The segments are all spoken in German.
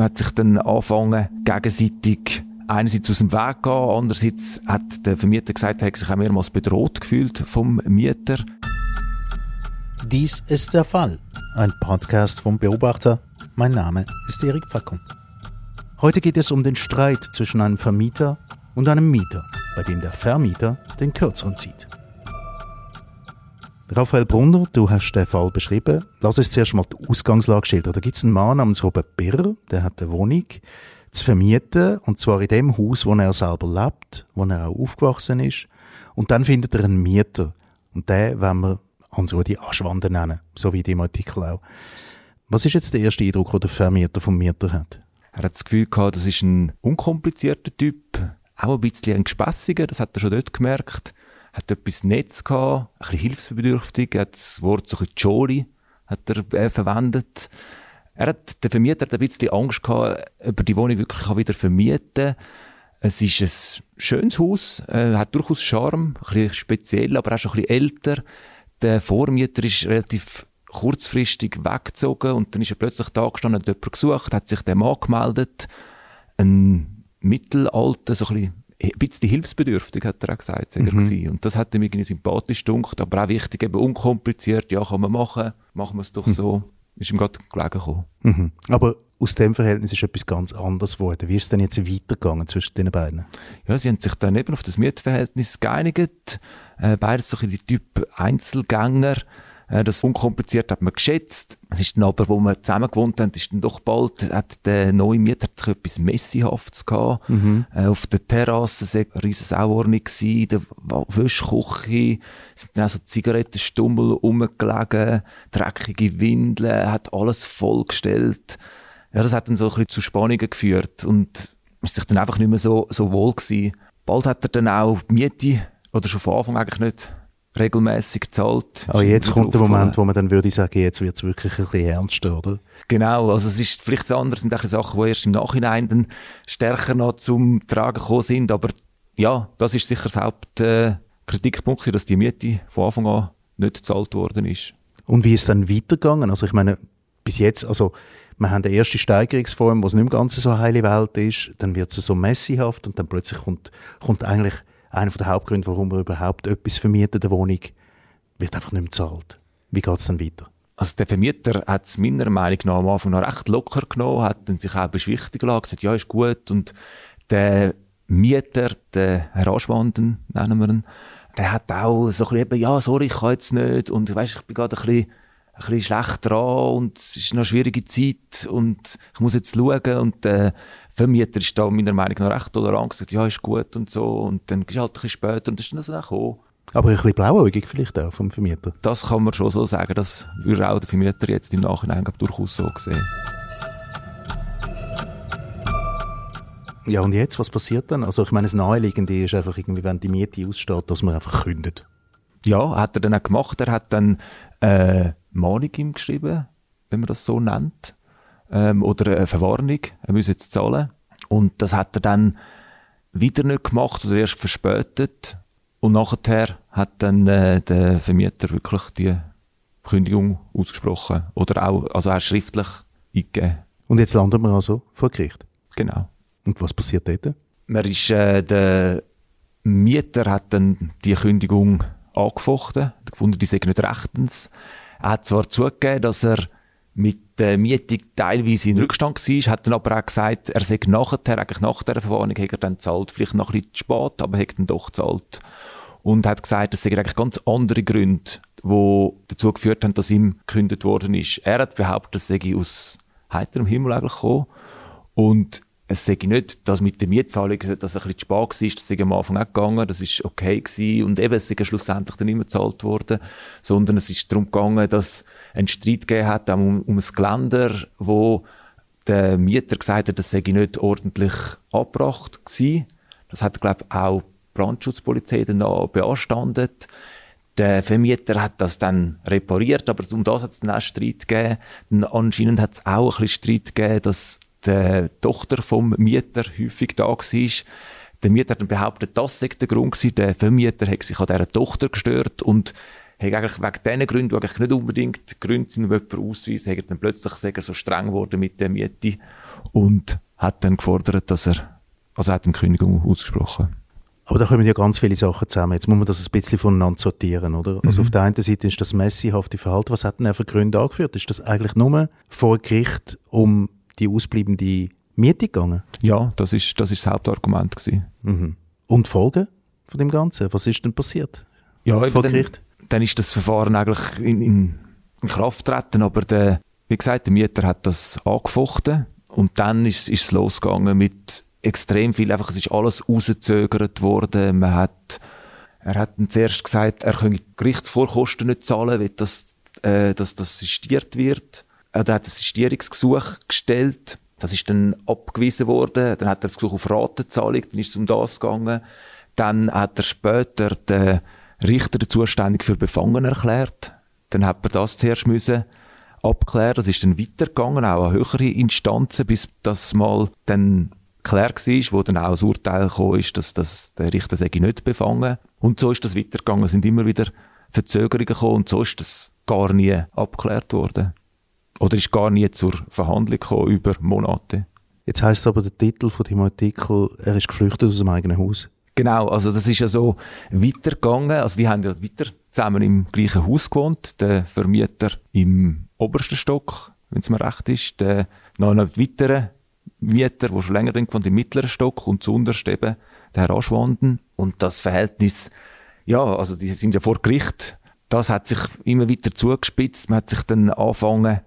Man hat sich dann angefangen, gegenseitig einerseits aus dem Weg gehen, andererseits hat der Vermieter gesagt, er hat sich auch mehrmals bedroht gefühlt vom Mieter. Dies ist der Fall. Ein Podcast vom Beobachter. Mein Name ist Erik Fackung. Heute geht es um den Streit zwischen einem Vermieter und einem Mieter, bei dem der Vermieter den Kürzeren zieht. Raphael Brunner, du hast den Fall beschrieben. Lass uns zuerst mal die Ausgangslage schildern. Da gibt es einen Mann namens Robert Birr, der hat eine Wohnung zu vermieten, und zwar in dem Haus, wo er selber lebt, wo er auch aufgewachsen ist. Und dann findet er einen Mieter. Und den wollen wir Hans-Rudi Aschwande nennen, so wie im Artikel auch. Was ist jetzt der erste Eindruck, den der Vermieter vom Mieter hat? Er hat das Gefühl gehabt, das ist ein unkomplizierter Typ, auch ein bisschen ein Gespässiger, das hat er schon dort gemerkt hat etwas Netz gehabt, ein bisschen hilfsbedürftig, hat das Wort so ein Jolly hat er äh, verwendet. Er hat, der Vermieter hat ein bisschen Angst gehabt, über die Wohnung wirklich wieder vermieten Es ist ein schönes Haus, äh, hat durchaus Charme, ein bisschen speziell, aber auch schon ein bisschen älter. Der Vormieter ist relativ kurzfristig weggezogen und dann ist er plötzlich da gestanden, hat jemanden gesucht, hat sich dem angemeldet. Ein Mittelalter, so ein bisschen ein bisschen hilfsbedürftig, hat er auch gesagt, mhm. er Und das hat ihm irgendwie sympathisch gedunkt, aber auch wichtig, eben unkompliziert, ja, kann man machen, machen wir es doch mhm. so. Ist ihm gerade gelegen gekommen. Mhm. Aber aus dem Verhältnis ist etwas ganz anderes geworden. Wie ist es denn jetzt weitergegangen zwischen den beiden? Ja, sie haben sich dann eben auf das Mietverhältnis geeinigt. Äh, beides so die Typ Einzelgänger. Äh, das unkompliziert hat man geschätzt. Es ist dann aber, wo wir zusammen gewohnt haben, ist dann doch bald, hat der neue Mieter etwas Messihaftes gehabt. Mhm. Äh, auf der Terrasse war eine riesen Sauordnung, in der Wäschküche sind dann auch so Zigarettenstummel rumgelegen, dreckige Windeln, hat alles vollgestellt. Ja, das hat dann so ein bisschen zu Spannungen geführt und ist sich dann einfach nicht mehr so, so wohl gewesen. Bald hat er dann auch die Miete, oder schon von Anfang eigentlich nicht, regelmäßig zahlt. Aber jetzt kommt der Moment, wo man dann würde sagen, jetzt wird es wirklich ein bisschen ernster, oder? Genau, also es ist vielleicht anders, sind Sachen, die erst im Nachhinein dann stärker noch zum Tragen gekommen sind, aber ja, das ist sicher das Hauptkritikpunkt, äh, dass die Miete von Anfang an nicht gezahlt worden ist. Und wie ist es dann weitergegangen? Also ich meine, bis jetzt, also wir haben die erste Steigerungsform, wo es nicht mehr ganz so heile Welt ist, dann wird es so messihaft und dann plötzlich kommt, kommt eigentlich einer der Hauptgründe, warum man überhaupt etwas vermietet, eine Wohnung, wird einfach nicht mehr bezahlt. Wie geht es dann weiter? Also der Vermieter hat es meiner Meinung nach am Anfang noch recht locker genommen, hat dann sich auch beschwichtigen lassen, gesagt, ja, ist gut. Und der Mieter, der Herr Aschwanden, nennen wir ihn, der hat auch so ein bisschen, ja, sorry, ich kann jetzt nicht und weißt, ich bin gerade ein bisschen, ein bisschen schlecht dran und es ist eine schwierige Zeit und ich muss jetzt schauen und der Vermieter ist da meiner Meinung nach recht tolerant gesagt, ja, ist gut und so und dann ist halt ein bisschen später und das ist dann so gekommen. Aber ein bisschen blauäugig vielleicht auch vom Vermieter. Das kann man schon so sagen, das würde auch der Vermieter jetzt im Nachhinein durchaus so sehen. Ja, und jetzt, was passiert dann? Also ich meine, das Naheliegende ist einfach irgendwie, wenn die Miete aussteht, dass man einfach kündet. Ja, hat er dann auch gemacht. Er hat dann äh, Mahnung ihm geschrieben, wenn man das so nennt ähm, oder eine Verwarnung, er müsse jetzt zahlen. Und das hat er dann wieder nicht gemacht oder erst verspätet. Und nachher hat dann äh, der Vermieter wirklich die Kündigung ausgesprochen. Oder auch, also auch schriftlich eingegeben. Und jetzt landet man also vor Gericht? Genau. Und was passiert dort? Man ist, äh, der Mieter hat dann die Kündigung angefochten, gefunden, die sei nicht rechtens. Er hat zwar zugegeben, dass er mit der Miete teilweise in Rückstand war, hat dann aber auch gesagt, er sei nachher, eigentlich nach der Verwarnung, hat er dann zahlt, vielleicht noch ein bisschen zu spät, aber hat dann doch gezahlt. Und hat gesagt, es seien eigentlich ganz andere Gründe, die dazu geführt haben, dass ihm gekündigt worden ist. Er hat behauptet, es sei aus heiterem Himmel eigentlich gekommen. Und es sage nicht, dass mit der Mietzahlung, dass ein bisschen zu spät war, das ist am Anfang auch gegangen, das ist okay gewesen und eben, es ist schlussendlich dann immer gezahlt worden, sondern es ist darum gegangen, dass ein Streit gegeben hat um, um ein Geländer, wo der Mieter gesagt hat, das sei nicht ordentlich abgebracht gewesen. Das hat, glaube ich, auch die Brandschutzpolizei dann beanstandet. Der Vermieter hat das dann repariert, aber um das hat es dann auch Streit gegeben. Dann anscheinend hat es auch ein bisschen Streit gegeben, dass die Tochter vom Mieter häufig da war. Der Mieter hat dann behauptet, das sei der Grund gewesen. Der Vermieter hat sich an dieser Tochter gestört und hat eigentlich wegen diesen Gründen, die eigentlich nicht unbedingt Gründe sind, um jemanden auszuweisen, hat dann plötzlich sagen, so streng geworden mit der Miete. und hat dann gefordert, dass er, also hat eine Kündigung ausgesprochen. Aber da kommen ja ganz viele Sachen zusammen. Jetzt muss man das ein bisschen voneinander sortieren, oder? Also mhm. auf der einen Seite ist das messihafte Verhalten. Was hat denn er für Gründe angeführt? Ist das eigentlich nur vor Gericht um die ausbleibende Miete gegangen? Ja, das ist das, ist das Hauptargument gewesen. Mhm. Und Folgen von dem Ganzen? Was ist denn passiert? Ja, vor Gericht? Dann, dann ist das Verfahren eigentlich in, in, in Kraft getreten, aber der, wie gesagt, der Mieter hat das angefochten und dann ist, ist es losgegangen mit extrem viel, einfach, es ist alles rausgezögert worden. Man hat, er hat dann zuerst gesagt, er könne Gerichtsvorkosten nicht zahlen, weil das, äh, dass das sistiert wird. Er hat ein Sistierungsgesuch gestellt. Das ist dann abgewiesen worden. Dann hat er das Gesuch auf Ratenzahlung, dann ist es um das gegangen. Dann hat er später den Richter zuständig für Befangen erklärt. Dann hat man das zuerst müssen abklären. Das ist dann weitergegangen, auch an höhere Instanzen, bis das mal dann klar war, wo dann auch das Urteil kam, ist, dass, dass der Richter sei nicht befangen. Und so ist das weitergegangen. Es sind immer wieder Verzögerungen gekommen und so ist das gar nie abgeklärt worden. Oder ist gar nie zur Verhandlung gekommen über Monate. Jetzt heißt aber der Titel von dem Artikel, er ist geflüchtet aus dem eigenen Haus. Genau, also das ist ja so weitergegangen. Also die haben ja weiter zusammen im gleichen Haus gewohnt. Der Vermieter im obersten Stock, wenn es mir recht ist. Der noch einen weiteren Mieter, der schon länger drin gewohnt, im mittleren Stock und zuunterst eben der Herr Aschwanden. Und das Verhältnis, ja, also die sind ja vor Gericht. Das hat sich immer weiter zugespitzt. Man hat sich dann angefangen,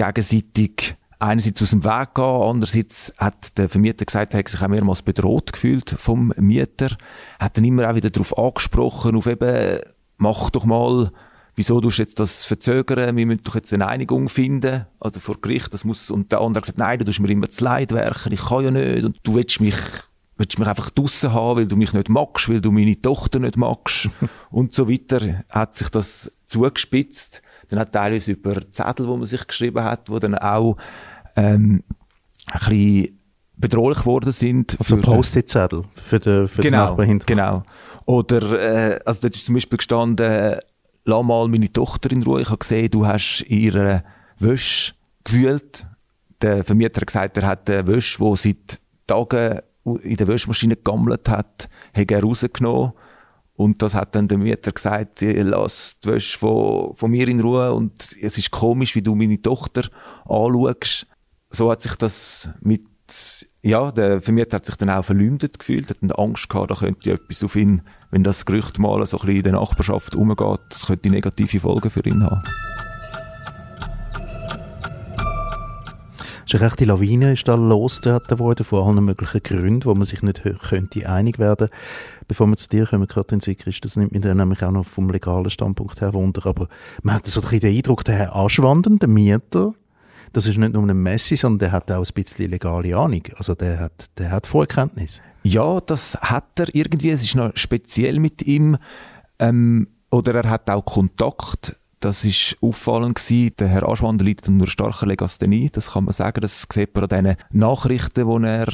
gegenseitig. Einerseits aus dem Weg gehen, andererseits hat der Vermieter gesagt, er hat sich auch mehrmals bedroht gefühlt vom Mieter, hat dann immer auch wieder darauf angesprochen, auf eben, mach doch mal wieso tust du jetzt das verzögern, wir müssen doch jetzt eine Einigung finden, also vor Gericht, das muss, und der andere hat gesagt, nein, du tust mir immer zu leid werken, ich kann ja nicht, und du willst mich, willst mich einfach draussen haben, weil du mich nicht magst, weil du meine Tochter nicht magst, und so weiter, hat sich das zugespitzt. Dann hat teilweise über Zettel, wo man sich geschrieben hat, wo dann auch, ähm, ein bisschen bedrohlich geworden sind. Also Post-it-Zettel für den, für genau, den Nachbarn hinten. Genau. Oder, äh, also dort ist zum Beispiel gestanden, lass mal meine Tochter in Ruhe. Ich habe gesehen, du hast ihre Wäsche gewühlt. Der Vermieter hat gesagt, er hat eine Wäsche, die seit Tagen in der Wäschmaschine gegammelt hat, hat er rausgenommen. Und das hat dann der Mieter gesagt, lass die Wäsche von, von mir in Ruhe und es ist komisch, wie du meine Tochter anschaust. So hat sich das mit ja, der Vermieter hat sich dann auch verleumdet gefühlt, hat dann Angst gehabt, da könnte etwas auf ihn, wenn das Gerücht mal so ein bisschen in der Nachbarschaft umgeht, das könnte negative Folgen für ihn haben. Es ist eine rechte Lawine ist da losgetreten worden von allen möglichen Gründen, wo man sich nicht könnte einig werden. Bevor wir zu dir kommen, Katrin Sigrist, das nimmt mich dann nämlich auch noch vom legalen Standpunkt her Wunder, aber man hat so den Eindruck, der Herr Aschwanden, der Mieter, das ist nicht nur ein Messi, sondern der hat auch ein bisschen legale Ahnung. Also der hat, der hat Vorkenntnis. Ja, das hat er irgendwie. Es ist noch speziell mit ihm. Ähm, oder er hat auch Kontakt. Das ist auffallend gewesen. Der Herr Aschwander liegt nur starker Legasthenie. Das kann man sagen. Das sieht man an diesen Nachrichten, die er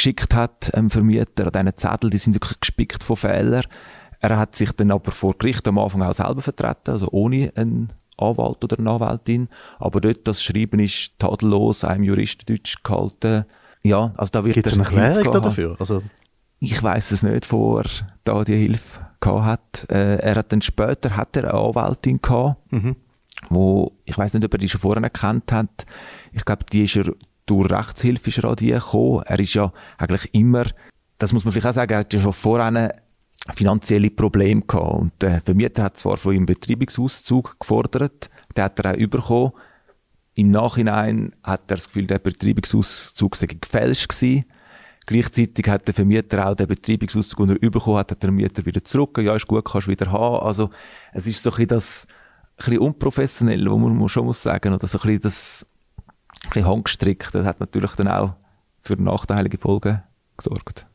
geschickt hat, ähm, Vermieter, an diesen Zettel, die sind wirklich gespickt von Fehlern. Er hat sich dann aber vor Gericht am Anfang auch selber vertreten, also ohne einen Anwalt oder eine Anwältin. Aber dort das Schreiben ist tadellos, einem Juristendeutsch gehalten. Ja, also da wird Gibt es eine Erklärung dafür? Also ich weiß es nicht, wo er da die Hilfe gehabt hat. Äh, er hat dann später hat er eine Anwältin gehabt, mhm. wo ich weiß nicht, ob er die schon vorher erkannt hat. Ich glaube, die ist er durch Rechtshilfe ist er an die gekommen. Er ist ja eigentlich immer, das muss man vielleicht auch sagen, er hat ja schon vorher finanzielle Probleme gehabt. Und der Vermieter hat zwar von ihm Betreibungsauszug gefordert, den hat er auch bekommen. Im Nachhinein hat er das Gefühl, der Betreibungsauszug sei gefälscht gewesen. Gleichzeitig hat der Vermieter auch den Betreibungsauszug, den er bekommen hat, hat der Mieter wieder zurück. Ja, ist gut, kannst du wieder haben. Also, es ist so ein bisschen das, ein bisschen unprofessionell, wo man schon muss sagen, oder so ein bisschen das, ein bisschen handgestrickt. Das hat natürlich dann auch für nachteilige Folgen gesorgt.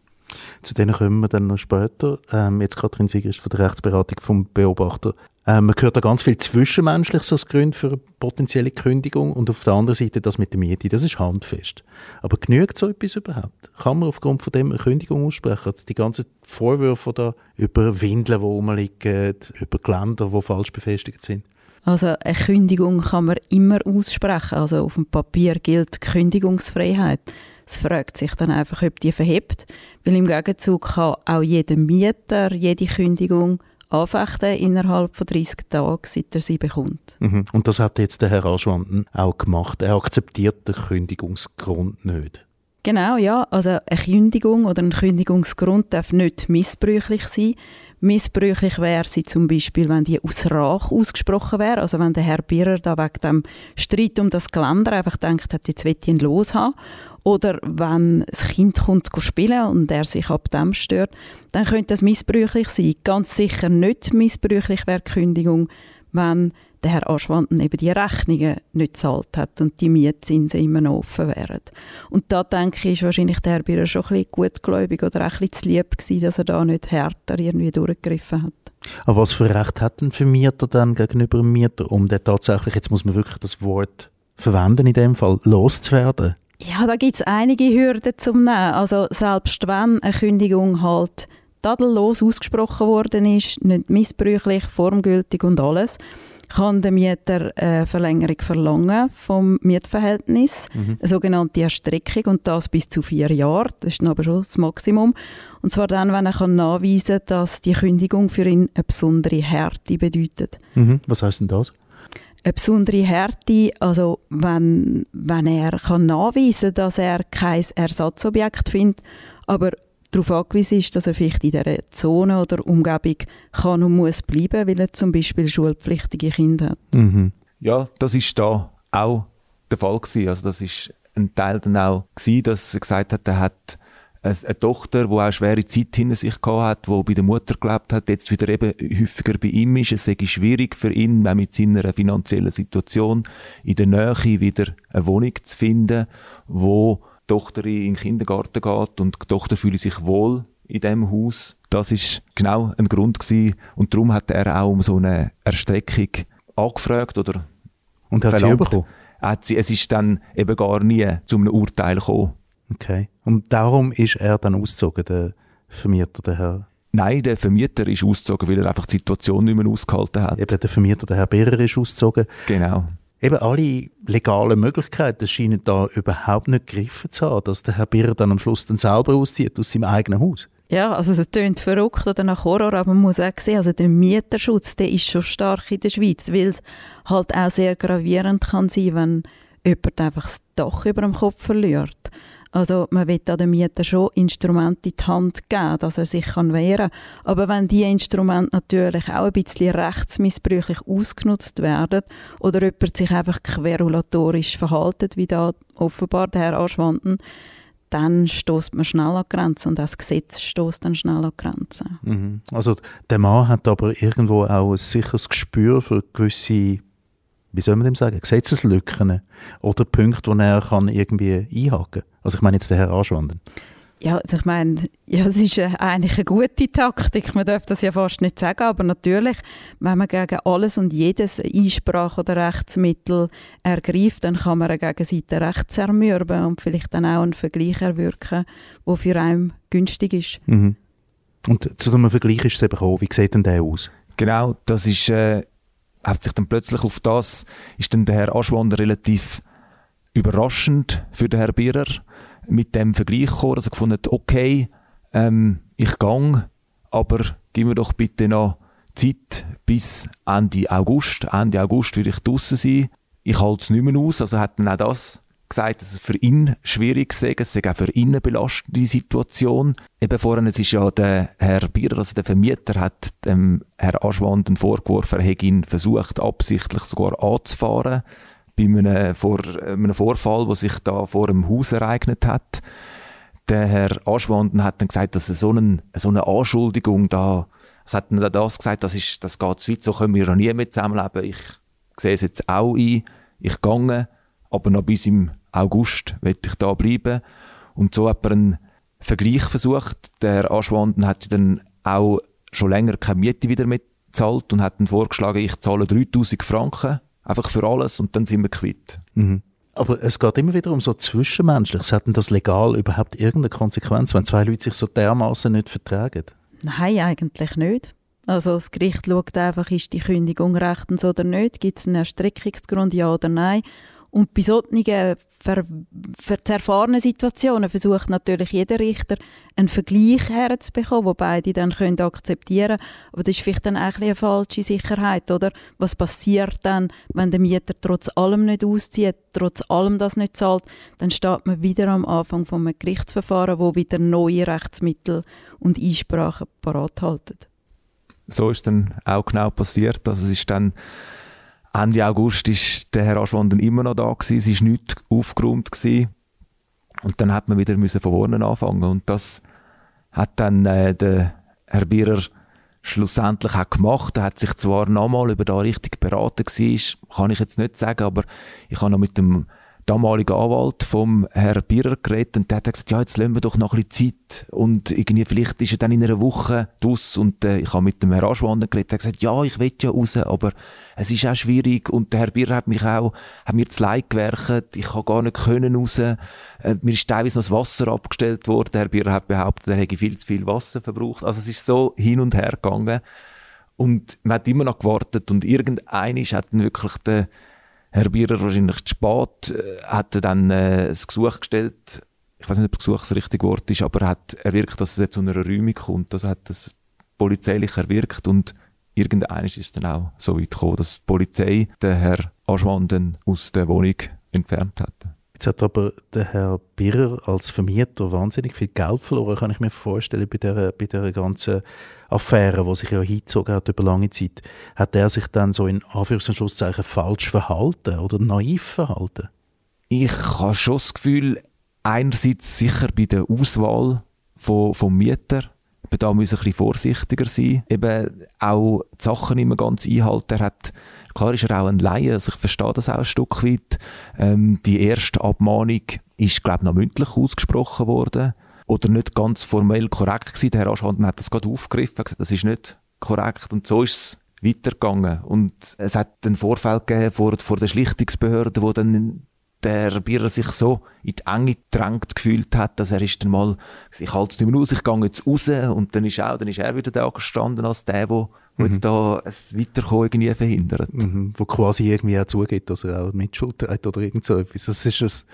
Zu denen kommen wir dann noch später. Ähm, jetzt Katrin Sieger ist von der Rechtsberatung vom Beobachter. Ähm, man hört da ganz viel Zwischenmenschliches als Grund für eine potenzielle Kündigung und auf der anderen Seite das mit der Miete, das ist handfest. Aber genügt so etwas überhaupt? Kann man aufgrund von dem eine Kündigung aussprechen? Die ganzen Vorwürfe da über Windeln, die rumliegen, über Geländer, die falsch befestigt sind? Also eine Kündigung kann man immer aussprechen. Also auf dem Papier gilt Kündigungsfreiheit. Es fragt sich dann einfach, ob die verhebt, weil im Gegenzug kann auch jeder Mieter jede Kündigung anfechten innerhalb von 30 Tagen, seit er sie bekommt. Mhm. Und das hat jetzt der Herr Aschwanden auch gemacht. Er akzeptiert den Kündigungsgrund nicht. Genau, ja. Also eine Kündigung oder ein Kündigungsgrund darf nicht missbräuchlich sein. Missbräuchlich wäre sie zum Beispiel, wenn die aus Rach ausgesprochen wäre. Also wenn der Herr Birrer da wegen dem Streit um das Geländer einfach denkt hat, jetzt will ich ihn loshaben. Oder wenn das Kind kommt spielen und er sich ab dem stört, dann könnte das missbräuchlich sein. Ganz sicher nicht missbräuchlich wäre Kündigung, wenn der Herr Aschwanden eben die Rechnungen nicht gezahlt hat und die Mietzinsen immer noch offen wären. Und da denke ich, ist wahrscheinlich der Herr Birrer schon ein bisschen gutgläubig oder auch ein bisschen zu lieb gewesen, dass er da nicht härter irgendwie durchgegriffen hat. Aber was für Recht hat ein Vermieter dann gegenüber dem Mieter, um dann tatsächlich, jetzt muss man wirklich das Wort verwenden in dem Fall, loszuwerden? Ja, da gibt es einige Hürden zum Nehmen. Also selbst wenn eine Kündigung halt tadellos ausgesprochen worden ist, nicht missbräuchlich, formgültig und alles, kann der Mieter eine Verlängerung verlangen vom Mietverhältnis, mhm. eine sogenannte Erstreckung und das bis zu vier Jahre. Das ist aber schon das Maximum. Und zwar dann, wenn er kann nachweisen kann, dass die Kündigung für ihn eine besondere Härte bedeutet. Mhm. Was heißt denn das? Eine besondere Härte, also wenn, wenn er kann nachweisen kann, dass er kein Ersatzobjekt findet, aber darauf angewiesen ist, dass er vielleicht in dieser Zone oder Umgebung kann und muss bleiben, weil er zum Beispiel schulpflichtige Kinder hat. Mhm. Ja, das ist da auch der Fall gewesen. Also das ist ein Teil dann auch gewesen, dass er gesagt hat, er hat eine Tochter, die auch schwere Zeit hinter sich gehabt hat, die bei der Mutter gelebt hat, jetzt wieder eben häufiger bei ihm ist. Es sei schwierig für ihn, auch mit seiner finanziellen Situation in der Nähe wieder eine Wohnung zu finden, wo Tochter in den Kindergarten geht und die Tochter fühlt sich wohl in dem Haus. Das ist genau ein Grund gewesen. und darum hat er auch um so eine Erstreckung angefragt oder und hat verlangt. sie bekommen? Hat sie, es ist dann eben gar nie zu einem Urteil gekommen. Okay. Und darum ist er dann ausgezogen, der Vermieter, der Herr? Nein, der Vermieter ist ausgezogen, weil er einfach die Situation nicht mehr ausgehalten hat. Eben der Vermieter, der Herr Behrer, ist ausgezogen. Genau eben alle legalen Möglichkeiten scheinen da überhaupt nicht gegriffen zu haben, dass der Herr Birr dann am Schluss dann selber auszieht aus seinem eigenen Haus. Ja, also es klingt verrückt oder nach Horror, aber man muss auch sehen, also der Mieterschutz, der ist schon stark in der Schweiz, weil es halt auch sehr gravierend kann sein, wenn jemand einfach das Dach über dem Kopf verliert. Also man will dem Mieter schon Instrumente in die Hand geben, dass er sich wehren kann. Aber wenn diese Instrumente natürlich auch ein bisschen rechtsmissbräuchlich ausgenutzt werden oder jemand sich einfach querulatorisch verhaltet, wie da offenbar der Herr Aschwanden, dann stoßt man schnell an Grenzen und das Gesetz stoßt dann schnell an Grenzen. Mhm. Also der Mann hat aber irgendwo auch ein sicheres Gespür für gewisse wie soll man dem sagen, Gesetzeslücken oder Punkte, wo er kann irgendwie einhaken kann. Also ich meine jetzt den Herr Anschwanden. Ja, also ich meine, ja, es ist eigentlich eine gute Taktik. Man darf das ja fast nicht sagen, aber natürlich, wenn man gegen alles und jedes Einsprache oder Rechtsmittel ergreift, dann kann man eine Gegenseite recht zermürben und vielleicht dann auch einen Vergleich erwirken, der für einen günstig ist. Mhm. Und zu einem Vergleich ist es eben gekommen. Wie sieht denn der aus? Genau, das ist äh, hat sich dann plötzlich auf das, ist dann der Herr Aschwander relativ überraschend für den Herr Bierer mit dem Vergleich gekommen, dass er gefunden hat, okay, ähm, ich gang, aber gib mir doch bitte noch Zeit bis Ende August. Ende August würde ich draußen sein. Ich halte es nicht mehr aus. Also hat dann auch das gesagt, dass es für ihn schwierig sei, es sei auch für ihn eine belastende Situation. Eben vorhin, es ist ja der Herr Bierer, also der Vermieter, hat dem Herr Aschwanden vorgeworfen, er hätte ihn versucht, absichtlich sogar anzufahren, bei einem, vor, einem Vorfall, der sich da vor dem Haus ereignet hat. Der Herr Aschwanden hat dann gesagt, dass er so, einen, so eine Anschuldigung da, es hat dann das gesagt, das ist, das geht zu weit, so können wir ja nie mehr zusammenleben. Ich sehe es jetzt auch ein, ich gehe, aber noch bis im August will ich da bleiben. Und so hat man einen Vergleich versucht. Der Aschwanden hat dann auch schon länger keine Miete wieder mitzahlt und hat dann vorgeschlagen, ich zahle 3000 Franken, einfach für alles und dann sind wir quitt. Mhm. Aber es geht immer wieder um so Zwischenmenschliches. Hat denn das legal überhaupt irgendeine Konsequenz, wenn zwei Leute sich so dermaßen nicht vertragen? Nein, eigentlich nicht. Also das Gericht schaut einfach, ist die Kündigung rechtens oder nicht, gibt es einen Erstreckungsgrund, ja oder nein. Und bei solchen ver ver zerfahrenen Situationen versucht natürlich jeder Richter einen Vergleich herzubekommen, wo beide dann können akzeptieren können. Aber das ist vielleicht dann auch eine falsche Sicherheit, oder? Was passiert dann, wenn der Mieter trotz allem nicht auszieht, trotz allem das nicht zahlt? Dann steht man wieder am Anfang von einem Gerichtsverfahren, wo wieder neue Rechtsmittel und Einsprachen parat halten. So ist dann auch genau passiert. Also es ist dann Ende August ist der Herr Aschwanden immer noch da gewesen, es ist nicht aufgeräumt gewesen. Und dann hat man wieder müssen von vorne anfangen und das hat dann äh, der Herr Bierer schlussendlich auch gemacht. Er hat sich zwar nochmal über da richtig beraten gewesen, kann ich jetzt nicht sagen, aber ich habe noch mit dem damaligen Anwalt vom Herr Bierer geredet und der hat gesagt, ja, jetzt lassen wir doch noch ein bisschen Zeit. Und irgendwie vielleicht ist er dann in einer Woche draus und äh, ich habe mit dem Herr Aschwander geredet, der hat gesagt, ja, ich will ja raus, aber es ist auch schwierig. Und der Herr Bierer hat mich auch, hat mir zu Leid gewerkt, ich habe gar nicht können raus, äh, mir ist teilweise noch das Wasser abgestellt worden, der Herr Bierer hat behauptet, er hätte viel zu viel Wasser verbraucht, also es ist so hin und her gegangen. Und man hat immer noch gewartet und irgendeiner hat dann wirklich den Herr Bierer wahrscheinlich zu spät, äh, hat dann äh, das Gesuch gestellt. Ich weiß nicht, ob das Gesuch das richtige Wort ist, aber er hat erwirkt, dass es jetzt zu einer Räumung kommt. Also hat das polizeilich erwirkt und irgendeiner ist es dann auch so weit gekommen, dass die Polizei den Herr Aschwanden aus der Wohnung entfernt hat. Jetzt hat aber der Herr Birrer als Vermieter wahnsinnig viel Geld verloren, kann ich mir vorstellen, bei dieser, bei dieser ganzen Affäre, die sich ja hingezogen hat über lange Zeit. Hat er sich dann so in Anführungs- und Schlusszeichen falsch verhalten oder naiv verhalten? Ich habe schon das Gefühl, einerseits sicher bei der Auswahl von, vom Mieter, da muss ein bisschen vorsichtiger sein. Eben auch die Sachen immer ganz einhalten. Er hat Klar ist er auch ein Laie, also ich verstehe das auch ein Stück weit. Ähm, die erste Abmahnung ist, glaube ich, noch mündlich ausgesprochen worden oder nicht ganz formell korrekt gewesen. Der Herr Aschwanden hat das gerade aufgegriffen, gesagt, das ist nicht korrekt und so ist es weitergegangen. Und es hat einen Vorfall gegeben vor, vor der Schlichtungsbehörde, wo dann der Bierer sich so in die Enge gedrängt gefühlt hat, dass er ist dann mal, ich halte es nicht mehr aus, ich gehe jetzt raus und dann ist, auch, dann ist er wieder da gestanden als der, der wo mhm. jetzt da ein Weiterkommen irgendwie verhindert. Mhm. Wo quasi irgendwie auch zugeht, dass er auch Mitschuld hat oder irgend so etwas. Das ist es.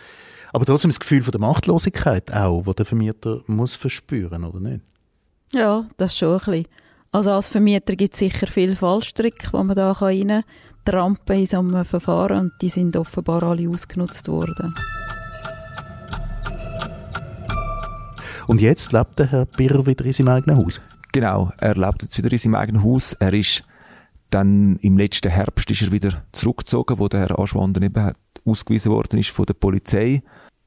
Aber trotzdem das Gefühl von der Machtlosigkeit auch, das der Vermieter muss verspüren, oder nicht? Ja, das schon ein bisschen. Also als Vermieter gibt es sicher viele Fallstricke, die man da rein trampen in so einem Verfahren und die sind offenbar alle ausgenutzt worden. Und jetzt lebt der Herr Birr wieder in seinem eigenen Haus? Genau, er lebt jetzt wieder in seinem eigenen Haus. Er ist dann im letzten Herbst ist er wieder zurückgezogen, wo der Herr Aschwander eben hat ausgewiesen worden ist von der Polizei.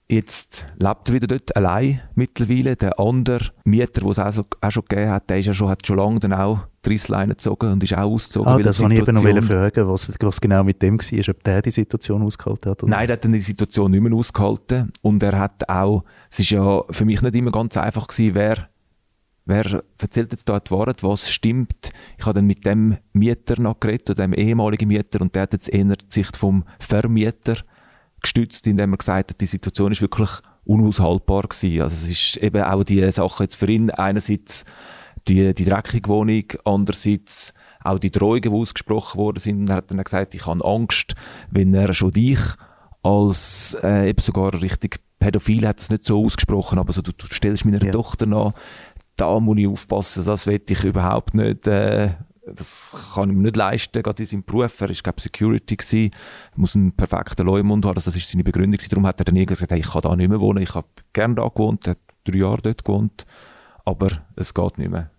Jetzt lebt er wieder dort allein mittlerweile. Der andere Mieter, den es auch, so, auch schon gegeben hat, der ist ja schon, hat schon lange dann auch die Reissleine gezogen und ist auch ausgezogen. Ah, das wollte ich eben noch fragen, was, was genau mit dem war, ob der die Situation ausgehalten hat. Oder? Nein, der hat dann die Situation nicht mehr ausgehalten und er hat auch, es ist ja für mich nicht immer ganz einfach gewesen, wer wer erzählt jetzt da die Wahrheit, was stimmt. Ich habe dann mit dem Mieter noch geredet, oder dem ehemaligen Mieter, und der hat jetzt eher die Sicht vom Vermieter gestützt, indem er gesagt hat, die Situation ist wirklich unaushaltbar gewesen. Also es ist eben auch die Sache jetzt für ihn einerseits die, die dreckige Wohnung, andererseits auch die Drohungen, die ausgesprochen worden sind. Und er hat dann gesagt, ich habe Angst, wenn er schon dich als äh, eben sogar richtig Pädophil hat es nicht so ausgesprochen, aber so, du, du stellst meiner ja. Tochter nach, da muss ich aufpassen, das will ich überhaupt nicht, äh, das kann ich mir nicht leisten, gerade in seinem Beruf. Er war, glaube Security gewesen, muss einen perfekten Leumund haben, also das ist seine Begründung. Darum hat er dann gesagt, hey, ich kann da nicht mehr wohnen, ich habe gern da gewohnt, er hat drei Jahre dort gewohnt, aber es geht nicht mehr.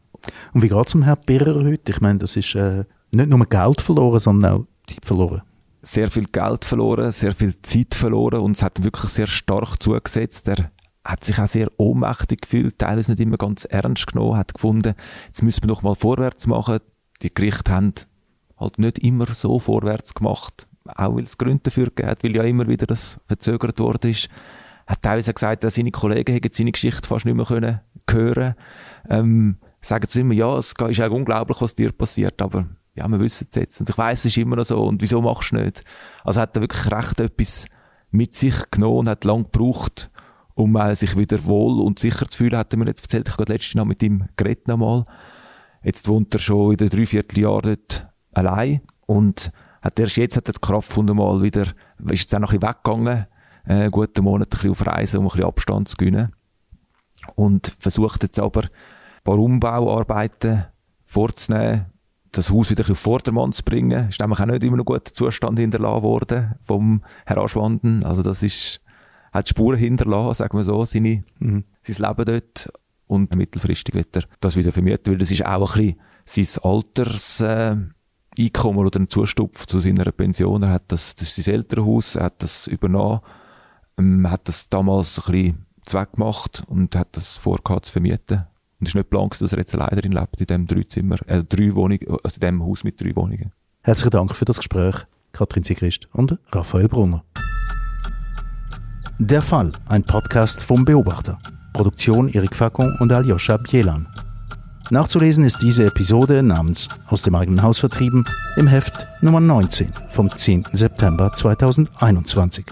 Und wie geht es dem Herrn Birrer heute? Ich meine, das ist äh, nicht nur Geld verloren, sondern auch Zeit verloren. Sehr viel Geld verloren, sehr viel Zeit verloren und es hat wirklich sehr stark zugesetzt. Er hat sich auch sehr ohnmächtig gefühlt, teilweise nicht immer ganz ernst genommen, hat gefunden, jetzt müssen wir noch mal vorwärts machen. Die Gerichte haben halt nicht immer so vorwärts gemacht, auch weil es Gründe dafür gibt, weil ja immer wieder das verzögert worden ist. Hat teilweise gesagt, dass seine Kollegen hätten seine Geschichte fast nicht mehr können hören ähm, sagen zu ihm, ja, es ist auch unglaublich, was dir passiert, aber ja, wir wissen es jetzt. Und ich weiß, es ist immer noch so. Und wieso machst du nicht? Also hat er wirklich recht etwas mit sich genommen und hat lang gebraucht, um äh, sich wieder wohl und sicher zu fühlen, hat er mir jetzt erzählt. Ich habe letztes Mal mit ihm geredet nochmal. Jetzt wohnt er schon in den dreiviertel Jahren dort allein und hat erst jetzt hat er die Kraft gefunden, mal wieder, ist jetzt auch noch ein bisschen weggegangen, äh, einen guten Monat ein bisschen auf Reisen, um ein bisschen Abstand zu gewinnen. Und versucht jetzt aber, ein paar Umbauarbeiten vorzunehmen, das Haus wieder auf Vordermann zu bringen. Ist nämlich auch nicht immer noch guter Zustand hinterlassen worden vom Herr Aschwanden. Also das ist, hat Spuren hinterlassen, sagen wir so, seine, mhm. sein Leben dort. Und mittelfristig wird er das wieder vermieten, weil das ist auch ein bisschen sein Alters, äh, Einkommen oder ein Zustupf zu seiner Pension. Er hat das, das ist sein Elternhaus, er hat das übernommen, ähm, hat das damals ein bisschen zweck gemacht und hat das vorgehabt zu vermieten. Und es ist nicht geplant, dass er jetzt alleine drin lebt, in diesem drei Zimmer, äh, drei Wohnungen, also in diesem Haus mit drei Wohnungen. Herzlichen Dank für das Gespräch, Katrin Sigrist und Raphael Brunner. Der Fall, ein Podcast vom Beobachter. Produktion Erik Facon und Aljoscha Bielan. Nachzulesen ist diese Episode namens Aus dem eigenen Haus vertrieben im Heft Nummer 19 vom 10. September 2021.